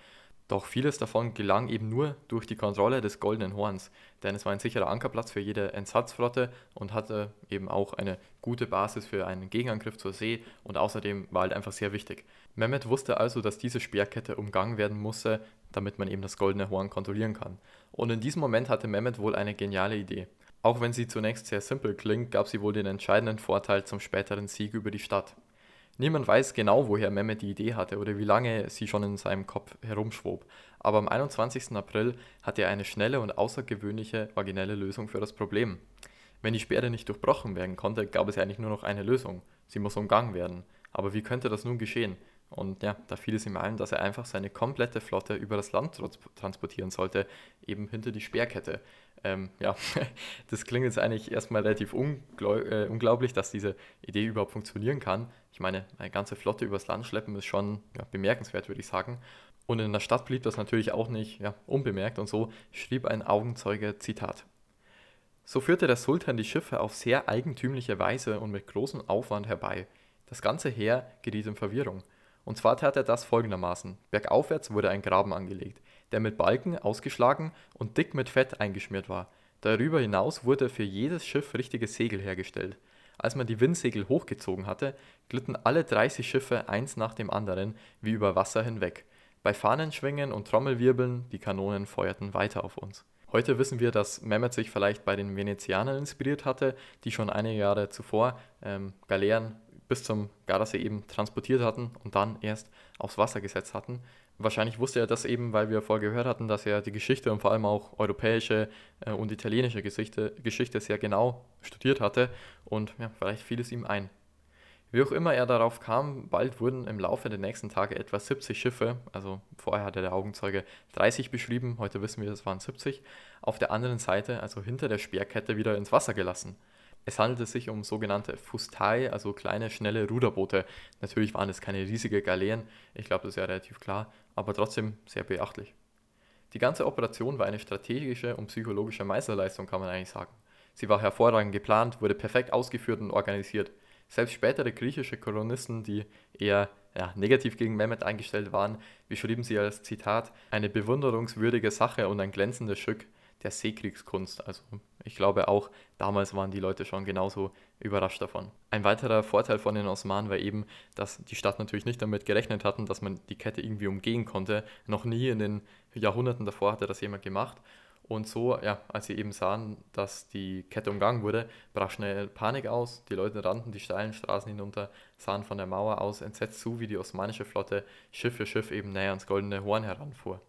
Doch vieles davon gelang eben nur durch die Kontrolle des Goldenen Horns, denn es war ein sicherer Ankerplatz für jede Entsatzflotte und hatte eben auch eine gute Basis für einen Gegenangriff zur See und außerdem war halt einfach sehr wichtig. Mehmed wusste also, dass diese Speerkette umgangen werden musste, damit man eben das Goldene Horn kontrollieren kann. Und in diesem Moment hatte Mehmed wohl eine geniale Idee. Auch wenn sie zunächst sehr simpel klingt, gab sie wohl den entscheidenden Vorteil zum späteren Sieg über die Stadt. Niemand weiß genau, woher Mehmed die Idee hatte oder wie lange sie schon in seinem Kopf herumschwob, aber am 21. April hatte er eine schnelle und außergewöhnliche originelle Lösung für das Problem. Wenn die Sperre nicht durchbrochen werden konnte, gab es eigentlich nur noch eine Lösung. Sie muss umgangen werden. Aber wie könnte das nun geschehen? Und ja, da fiel es ihm ein, dass er einfach seine komplette Flotte über das Land transportieren sollte, eben hinter die Speerkette. Ähm, ja, das klingt jetzt eigentlich erstmal relativ äh, unglaublich, dass diese Idee überhaupt funktionieren kann. Ich meine, eine ganze Flotte übers Land schleppen ist schon ja, bemerkenswert, würde ich sagen. Und in der Stadt blieb das natürlich auch nicht ja, unbemerkt und so schrieb ein Augenzeuge Zitat. So führte der Sultan die Schiffe auf sehr eigentümliche Weise und mit großem Aufwand herbei. Das ganze Heer geriet in Verwirrung. Und zwar tat er das folgendermaßen. Bergaufwärts wurde ein Graben angelegt, der mit Balken ausgeschlagen und dick mit Fett eingeschmiert war. Darüber hinaus wurde für jedes Schiff richtiges Segel hergestellt. Als man die Windsegel hochgezogen hatte, glitten alle 30 Schiffe eins nach dem anderen wie über Wasser hinweg. Bei Fahnenschwingen und Trommelwirbeln, die Kanonen feuerten weiter auf uns. Heute wissen wir, dass Mehmet sich vielleicht bei den Venezianern inspiriert hatte, die schon einige Jahre zuvor ähm, Galeeren bis zum Gardasee eben transportiert hatten und dann erst aufs Wasser gesetzt hatten. Wahrscheinlich wusste er das eben, weil wir vorher gehört hatten, dass er die Geschichte und vor allem auch europäische äh, und italienische Geschichte, Geschichte sehr genau studiert hatte und ja, vielleicht fiel es ihm ein. Wie auch immer er darauf kam, bald wurden im Laufe der nächsten Tage etwa 70 Schiffe, also vorher hatte der Augenzeuge 30 beschrieben, heute wissen wir, es waren 70, auf der anderen Seite, also hinter der Speerkette, wieder ins Wasser gelassen. Es handelte sich um sogenannte Fustai, also kleine, schnelle Ruderboote. Natürlich waren es keine riesige Galeeren, ich glaube, das ist ja relativ klar, aber trotzdem sehr beachtlich. Die ganze Operation war eine strategische und psychologische Meisterleistung, kann man eigentlich sagen. Sie war hervorragend geplant, wurde perfekt ausgeführt und organisiert. Selbst spätere griechische Kolonisten, die eher ja, negativ gegen Mehmet eingestellt waren, beschrieben sie als Zitat eine bewunderungswürdige Sache und ein glänzendes Stück der Seekriegskunst. Also ich glaube auch damals waren die Leute schon genauso überrascht davon. Ein weiterer Vorteil von den Osmanen war eben, dass die Stadt natürlich nicht damit gerechnet hatten, dass man die Kette irgendwie umgehen konnte. Noch nie in den Jahrhunderten davor hatte das jemand gemacht. Und so, ja, als sie eben sahen, dass die Kette umgangen wurde, brach schnell Panik aus. Die Leute rannten die steilen Straßen hinunter, sahen von der Mauer aus entsetzt zu, wie die osmanische Flotte Schiff für Schiff eben näher ans Goldene Horn heranfuhr.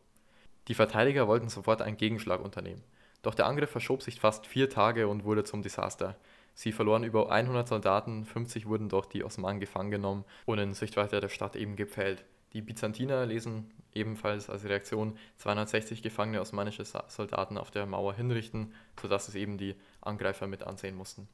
Die Verteidiger wollten sofort einen Gegenschlag unternehmen. Doch der Angriff verschob sich fast vier Tage und wurde zum Desaster. Sie verloren über 100 Soldaten, 50 wurden durch die Osmanen gefangen genommen und in Sichtweite der Stadt eben gepfählt. Die Byzantiner lesen ebenfalls als Reaktion 260 gefangene osmanische Soldaten auf der Mauer hinrichten, sodass es eben die Angreifer mit ansehen mussten.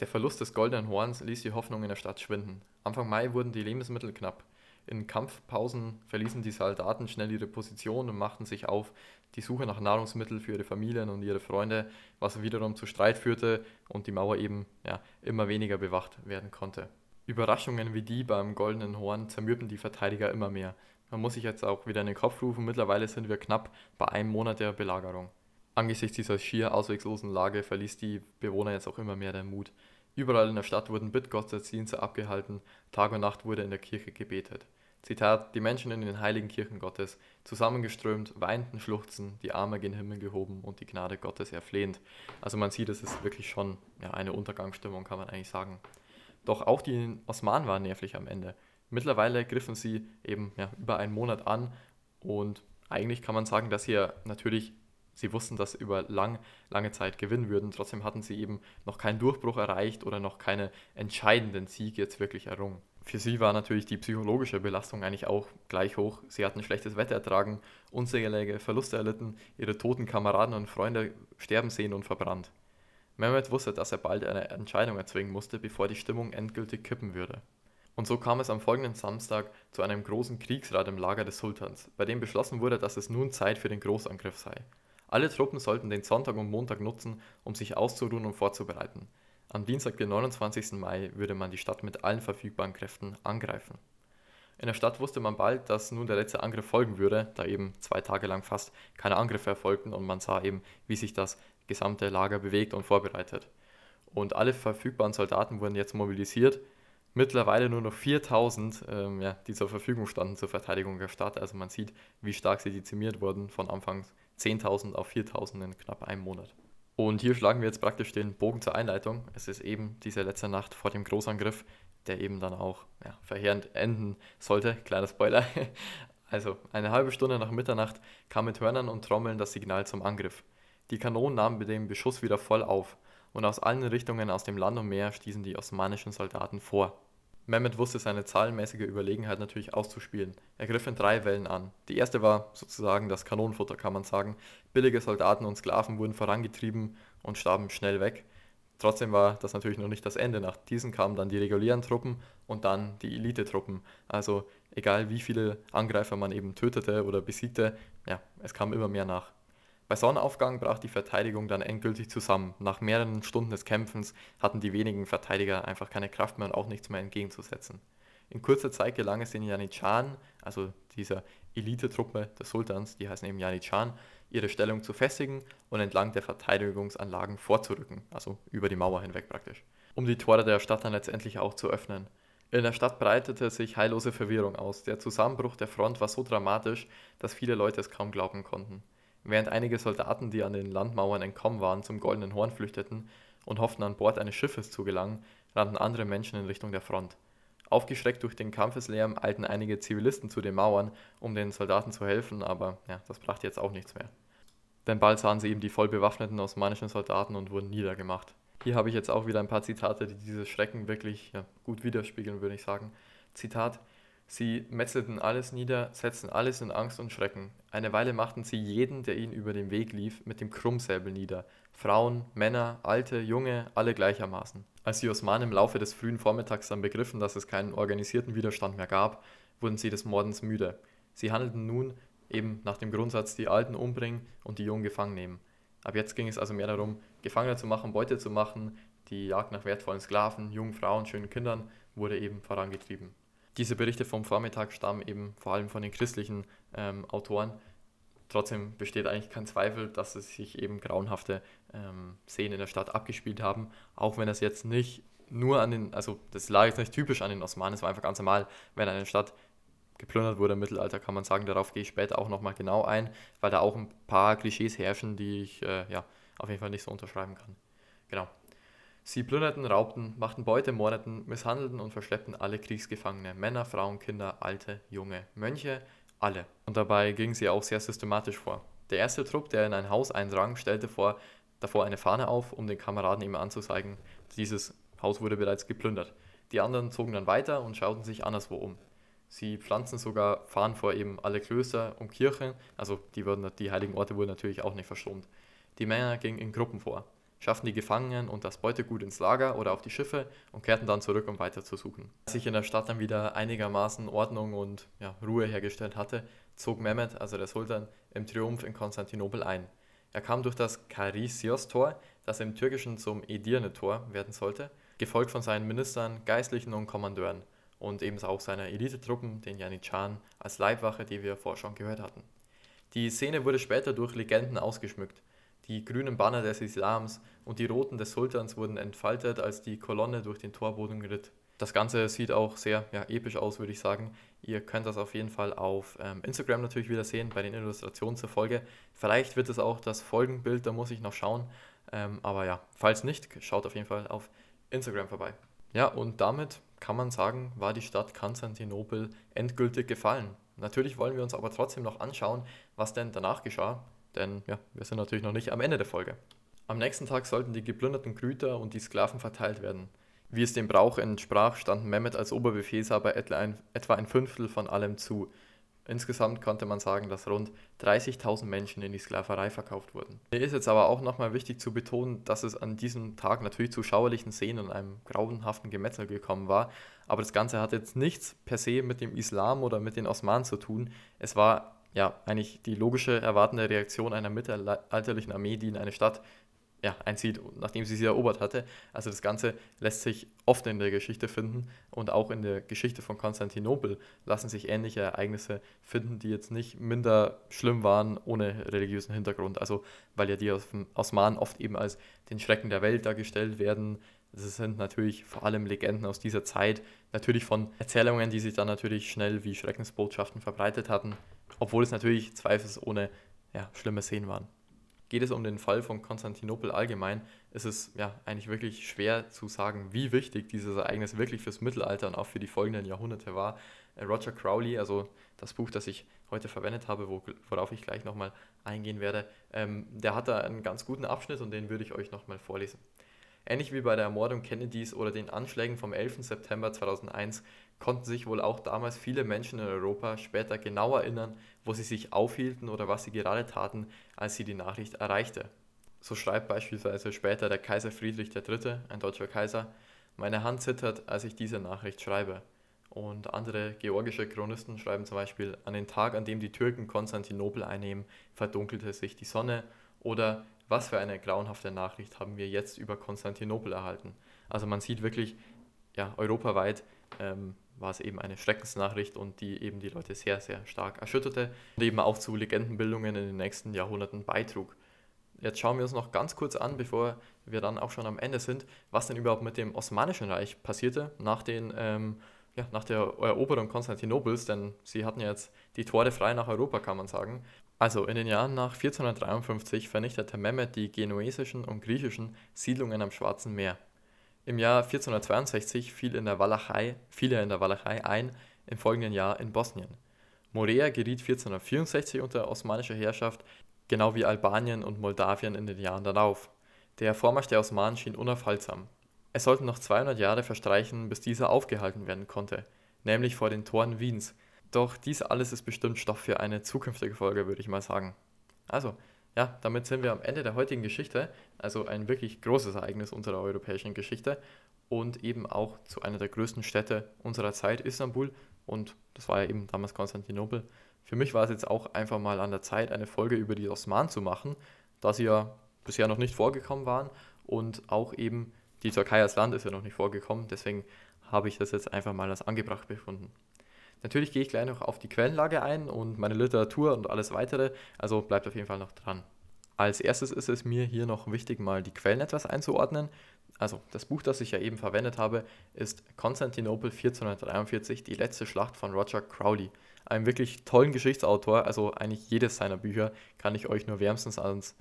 Der Verlust des Goldenen Horns ließ die Hoffnung in der Stadt schwinden. Anfang Mai wurden die Lebensmittel knapp. In Kampfpausen verließen die Soldaten schnell ihre Position und machten sich auf die Suche nach Nahrungsmitteln für ihre Familien und ihre Freunde, was wiederum zu Streit führte und die Mauer eben ja, immer weniger bewacht werden konnte. Überraschungen wie die beim Goldenen Horn zermürbten die Verteidiger immer mehr. Man muss sich jetzt auch wieder in den Kopf rufen, mittlerweile sind wir knapp bei einem Monat der Belagerung. Angesichts dieser schier ausweglosen Lage verließ die Bewohner jetzt auch immer mehr der Mut. Überall in der Stadt wurden Bittgottesdienste abgehalten, Tag und Nacht wurde in der Kirche gebetet. Zitat, die Menschen in den heiligen Kirchen Gottes, zusammengeströmt, weinten, schluchzen, die Arme gen Himmel gehoben und die Gnade Gottes erflehend. Also man sieht, es ist wirklich schon ja, eine Untergangsstimmung, kann man eigentlich sagen. Doch auch die Osmanen waren nervlich am Ende. Mittlerweile griffen sie eben ja, über einen Monat an und eigentlich kann man sagen, dass ja natürlich, sie wussten, dass sie über lang, lange Zeit gewinnen würden. Trotzdem hatten sie eben noch keinen Durchbruch erreicht oder noch keinen entscheidenden Sieg jetzt wirklich errungen. Für sie war natürlich die psychologische Belastung eigentlich auch gleich hoch. Sie hatten schlechtes Wetter ertragen, unzählige Verluste erlitten, ihre toten Kameraden und Freunde sterben sehen und verbrannt. Mehmet wusste, dass er bald eine Entscheidung erzwingen musste, bevor die Stimmung endgültig kippen würde. Und so kam es am folgenden Samstag zu einem großen Kriegsrat im Lager des Sultans, bei dem beschlossen wurde, dass es nun Zeit für den Großangriff sei. Alle Truppen sollten den Sonntag und Montag nutzen, um sich auszuruhen und vorzubereiten. Am Dienstag, den 29. Mai, würde man die Stadt mit allen verfügbaren Kräften angreifen. In der Stadt wusste man bald, dass nun der letzte Angriff folgen würde, da eben zwei Tage lang fast keine Angriffe erfolgten und man sah eben, wie sich das gesamte Lager bewegt und vorbereitet. Und alle verfügbaren Soldaten wurden jetzt mobilisiert. Mittlerweile nur noch 4000, ähm, ja, die zur Verfügung standen zur Verteidigung der Stadt. Also man sieht, wie stark sie dezimiert wurden, von anfangs 10.000 auf 4.000 in knapp einem Monat. Und hier schlagen wir jetzt praktisch den Bogen zur Einleitung. Es ist eben diese letzte Nacht vor dem Großangriff, der eben dann auch ja, verheerend enden sollte. Kleiner Spoiler. Also eine halbe Stunde nach Mitternacht kam mit Hörnern und Trommeln das Signal zum Angriff. Die Kanonen nahmen mit dem Beschuss wieder voll auf und aus allen Richtungen aus dem Land und Meer stießen die osmanischen Soldaten vor. Mehmet wusste seine zahlenmäßige Überlegenheit natürlich auszuspielen. Er griff in drei Wellen an. Die erste war sozusagen das Kanonenfutter, kann man sagen. Billige Soldaten und Sklaven wurden vorangetrieben und starben schnell weg. Trotzdem war das natürlich noch nicht das Ende. Nach diesen kamen dann die regulären Truppen und dann die Elitetruppen. Also egal wie viele Angreifer man eben tötete oder besiegte, ja, es kam immer mehr nach. Bei Sonnenaufgang brach die Verteidigung dann endgültig zusammen. Nach mehreren Stunden des Kämpfens hatten die wenigen Verteidiger einfach keine Kraft mehr und auch nichts mehr entgegenzusetzen. In kurzer Zeit gelang es den Janitscharen, also dieser Elitetruppe des Sultans, die heißen eben Janitscharen, ihre Stellung zu festigen und entlang der Verteidigungsanlagen vorzurücken, also über die Mauer hinweg praktisch, um die Tore der Stadt dann letztendlich auch zu öffnen. In der Stadt breitete sich heillose Verwirrung aus. Der Zusammenbruch der Front war so dramatisch, dass viele Leute es kaum glauben konnten. Während einige Soldaten, die an den Landmauern entkommen waren, zum Goldenen Horn flüchteten und hofften an Bord eines Schiffes zu gelangen, rannten andere Menschen in Richtung der Front. Aufgeschreckt durch den Kampfeslärm eilten einige Zivilisten zu den Mauern, um den Soldaten zu helfen, aber ja, das brachte jetzt auch nichts mehr. Denn bald sahen sie eben die voll bewaffneten osmanischen Soldaten und wurden niedergemacht. Hier habe ich jetzt auch wieder ein paar Zitate, die dieses Schrecken wirklich ja, gut widerspiegeln, würde ich sagen. Zitat Sie metzelten alles nieder, setzten alles in Angst und Schrecken. Eine Weile machten sie jeden, der ihnen über den Weg lief, mit dem Krummsäbel nieder. Frauen, Männer, Alte, Junge, alle gleichermaßen. Als die Osmanen im Laufe des frühen Vormittags dann begriffen, dass es keinen organisierten Widerstand mehr gab, wurden sie des Mordens müde. Sie handelten nun eben nach dem Grundsatz, die Alten umbringen und die Jungen gefangen nehmen. Ab jetzt ging es also mehr darum, Gefangene zu machen, Beute zu machen. Die Jagd nach wertvollen Sklaven, jungen Frauen, schönen Kindern wurde eben vorangetrieben. Diese Berichte vom Vormittag stammen eben vor allem von den christlichen ähm, Autoren. Trotzdem besteht eigentlich kein Zweifel, dass es sich eben grauenhafte ähm, Szenen in der Stadt abgespielt haben, auch wenn das jetzt nicht nur an den, also das lag jetzt nicht typisch an den Osmanen, es war einfach ganz normal, wenn eine Stadt geplündert wurde im Mittelalter, kann man sagen, darauf gehe ich später auch nochmal genau ein, weil da auch ein paar Klischees herrschen, die ich äh, ja, auf jeden Fall nicht so unterschreiben kann. Genau. Sie plünderten, raubten, machten Beute, mordeten, misshandelten und verschleppten alle Kriegsgefangene, Männer, Frauen, Kinder, Alte, Junge, Mönche, alle. Und dabei gingen sie auch sehr systematisch vor. Der erste Trupp, der in ein Haus eindrang, stellte vor, davor eine Fahne auf, um den Kameraden ihm anzuzeigen, dieses Haus wurde bereits geplündert. Die anderen zogen dann weiter und schauten sich anderswo um. Sie pflanzen sogar Fahnen vor eben alle Klöster und Kirchen, also die, würden, die heiligen Orte wurden natürlich auch nicht verschont. Die Männer gingen in Gruppen vor schafften die Gefangenen und das Beutegut ins Lager oder auf die Schiffe und kehrten dann zurück, um weiter zu suchen. Als sich in der Stadt dann wieder einigermaßen Ordnung und ja, Ruhe hergestellt hatte, zog Mehmed, also der Sultan, im Triumph in Konstantinopel ein. Er kam durch das Karisios-Tor, das im Türkischen zum Edirne-Tor werden sollte, gefolgt von seinen Ministern, Geistlichen und Kommandeuren und ebenso auch seiner Elitetruppen, den Janitscharen, als Leibwache, die wir vorher schon gehört hatten. Die Szene wurde später durch Legenden ausgeschmückt. Die grünen Banner des Islams und die roten des Sultans wurden entfaltet, als die Kolonne durch den Torboden ritt. Das Ganze sieht auch sehr ja, episch aus, würde ich sagen. Ihr könnt das auf jeden Fall auf ähm, Instagram natürlich wieder sehen, bei den Illustrationen zur Folge. Vielleicht wird es auch das Folgenbild, da muss ich noch schauen. Ähm, aber ja, falls nicht, schaut auf jeden Fall auf Instagram vorbei. Ja, und damit kann man sagen, war die Stadt Konstantinopel endgültig gefallen. Natürlich wollen wir uns aber trotzdem noch anschauen, was denn danach geschah denn ja, wir sind natürlich noch nicht am Ende der Folge. Am nächsten Tag sollten die geplünderten Güter und die Sklaven verteilt werden. Wie es dem Brauch entsprach, standen Mehmet als Oberbefehlshaber etwa ein Fünftel von allem zu. Insgesamt konnte man sagen, dass rund 30.000 Menschen in die Sklaverei verkauft wurden. Mir ist jetzt aber auch nochmal wichtig zu betonen, dass es an diesem Tag natürlich zu schauerlichen Szenen und einem grauenhaften Gemetzel gekommen war, aber das Ganze hat jetzt nichts per se mit dem Islam oder mit den Osmanen zu tun. Es war ja, eigentlich die logische erwartende Reaktion einer mittelalterlichen Armee, die in eine Stadt ja, einzieht, nachdem sie sie erobert hatte. Also das Ganze lässt sich oft in der Geschichte finden und auch in der Geschichte von Konstantinopel lassen sich ähnliche Ereignisse finden, die jetzt nicht minder schlimm waren ohne religiösen Hintergrund. Also weil ja die Osmanen oft eben als den Schrecken der Welt dargestellt werden. Das sind natürlich vor allem Legenden aus dieser Zeit, natürlich von Erzählungen, die sich dann natürlich schnell wie Schreckensbotschaften verbreitet hatten obwohl es natürlich zweifelsohne ja, schlimme Szenen waren. Geht es um den Fall von Konstantinopel allgemein, ist es ja eigentlich wirklich schwer zu sagen, wie wichtig dieses Ereignis wirklich fürs Mittelalter und auch für die folgenden Jahrhunderte war. Äh, Roger Crowley, also das Buch, das ich heute verwendet habe, worauf ich gleich nochmal eingehen werde, ähm, der hat da einen ganz guten Abschnitt und den würde ich euch nochmal vorlesen. Ähnlich wie bei der Ermordung Kennedys oder den Anschlägen vom 11. September 2001 konnten sich wohl auch damals viele Menschen in Europa später genau erinnern, wo sie sich aufhielten oder was sie gerade taten, als sie die Nachricht erreichte. So schreibt beispielsweise später der Kaiser Friedrich III., ein deutscher Kaiser, meine Hand zittert, als ich diese Nachricht schreibe. Und andere georgische Chronisten schreiben zum Beispiel, an den Tag, an dem die Türken Konstantinopel einnehmen, verdunkelte sich die Sonne oder was für eine grauenhafte Nachricht haben wir jetzt über Konstantinopel erhalten. Also man sieht wirklich, ja, europaweit ähm, war es eben eine Schreckensnachricht und die eben die Leute sehr, sehr stark erschütterte und eben auch zu Legendenbildungen in den nächsten Jahrhunderten beitrug. Jetzt schauen wir uns noch ganz kurz an, bevor wir dann auch schon am Ende sind, was denn überhaupt mit dem Osmanischen Reich passierte nach, den, ähm, ja, nach der Eroberung Konstantinopels, denn sie hatten jetzt die Tore frei nach Europa, kann man sagen. Also in den Jahren nach 1453 vernichtete Mehmed die genuesischen und griechischen Siedlungen am Schwarzen Meer. Im Jahr 1462 fiel, in der Walachei, fiel er in der Walachei ein, im folgenden Jahr in Bosnien. Morea geriet 1464 unter osmanische Herrschaft, genau wie Albanien und Moldawien in den Jahren darauf. Der Vormarsch der Osmanen schien unaufhaltsam. Es sollten noch 200 Jahre verstreichen, bis dieser aufgehalten werden konnte, nämlich vor den Toren Wiens, doch dies alles ist bestimmt Stoff für eine zukünftige Folge, würde ich mal sagen. Also, ja, damit sind wir am Ende der heutigen Geschichte, also ein wirklich großes Ereignis unserer europäischen Geschichte und eben auch zu einer der größten Städte unserer Zeit, Istanbul. Und das war ja eben damals Konstantinopel. Für mich war es jetzt auch einfach mal an der Zeit, eine Folge über die Osmanen zu machen, da sie ja bisher noch nicht vorgekommen waren und auch eben die Türkei als Land ist ja noch nicht vorgekommen. Deswegen habe ich das jetzt einfach mal als angebracht befunden. Natürlich gehe ich gleich noch auf die Quellenlage ein und meine Literatur und alles weitere, also bleibt auf jeden Fall noch dran. Als erstes ist es mir hier noch wichtig, mal die Quellen etwas einzuordnen. Also das Buch, das ich ja eben verwendet habe, ist Konstantinopel 1443, die letzte Schlacht von Roger Crowley einem wirklich tollen Geschichtsautor. Also eigentlich jedes seiner Bücher kann ich euch nur wärmstens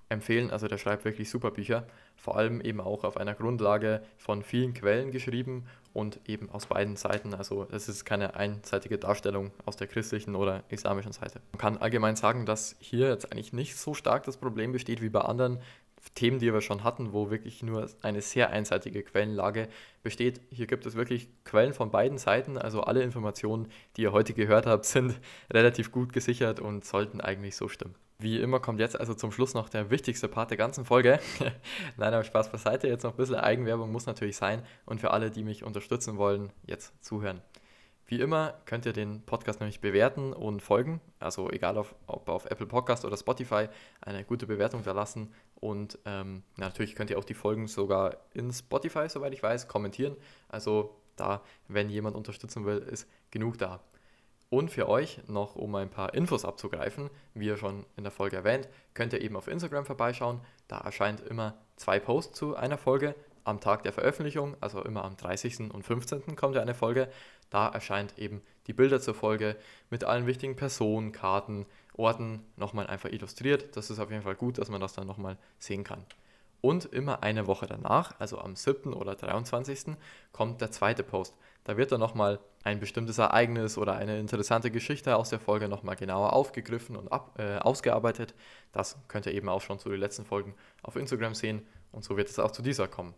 empfehlen. Also der schreibt wirklich super Bücher. Vor allem eben auch auf einer Grundlage von vielen Quellen geschrieben und eben aus beiden Seiten. Also es ist keine einseitige Darstellung aus der christlichen oder islamischen Seite. Man kann allgemein sagen, dass hier jetzt eigentlich nicht so stark das Problem besteht wie bei anderen Themen, die wir schon hatten, wo wirklich nur eine sehr einseitige Quellenlage besteht. Hier gibt es wirklich Quellen von beiden Seiten, also alle Informationen, die ihr heute gehört habt, sind relativ gut gesichert und sollten eigentlich so stimmen. Wie immer kommt jetzt also zum Schluss noch der wichtigste Part der ganzen Folge. Nein, aber Spaß beiseite, jetzt noch ein bisschen Eigenwerbung muss natürlich sein und für alle, die mich unterstützen wollen, jetzt zuhören. Wie immer könnt ihr den Podcast nämlich bewerten und folgen. Also egal auf, ob auf Apple Podcast oder Spotify eine gute Bewertung da lassen. Und ähm, natürlich könnt ihr auch die Folgen sogar in Spotify, soweit ich weiß, kommentieren. Also da, wenn jemand unterstützen will, ist genug da. Und für euch noch, um ein paar Infos abzugreifen, wie ihr schon in der Folge erwähnt, könnt ihr eben auf Instagram vorbeischauen. Da erscheint immer zwei Posts zu einer Folge am Tag der Veröffentlichung, also immer am 30. und 15. kommt ja eine Folge. Da erscheint eben die Bilder zur Folge mit allen wichtigen Personen, Karten, Orten nochmal einfach illustriert. Das ist auf jeden Fall gut, dass man das dann nochmal sehen kann. Und immer eine Woche danach, also am 7. oder 23. kommt der zweite Post. Da wird dann nochmal ein bestimmtes Ereignis oder eine interessante Geschichte aus der Folge nochmal genauer aufgegriffen und ab, äh, ausgearbeitet. Das könnt ihr eben auch schon zu den letzten Folgen auf Instagram sehen und so wird es auch zu dieser kommen.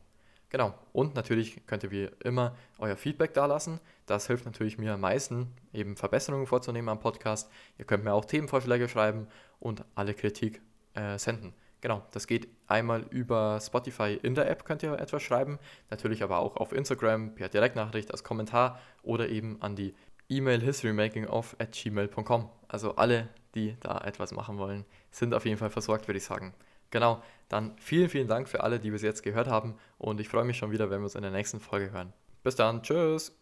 Genau. Und natürlich könnt ihr wie immer euer Feedback dalassen. Das hilft natürlich mir am meisten, eben Verbesserungen vorzunehmen am Podcast. Ihr könnt mir auch Themenvorschläge schreiben und alle Kritik äh, senden. Genau, das geht einmal über Spotify in der App, könnt ihr etwas schreiben. Natürlich aber auch auf Instagram per Direktnachricht als Kommentar oder eben an die E-Mail historymakingof at gmail.com. Also alle, die da etwas machen wollen, sind auf jeden Fall versorgt, würde ich sagen. Genau, dann vielen, vielen Dank für alle, die bis jetzt gehört haben und ich freue mich schon wieder, wenn wir uns in der nächsten Folge hören. Bis dann, tschüss!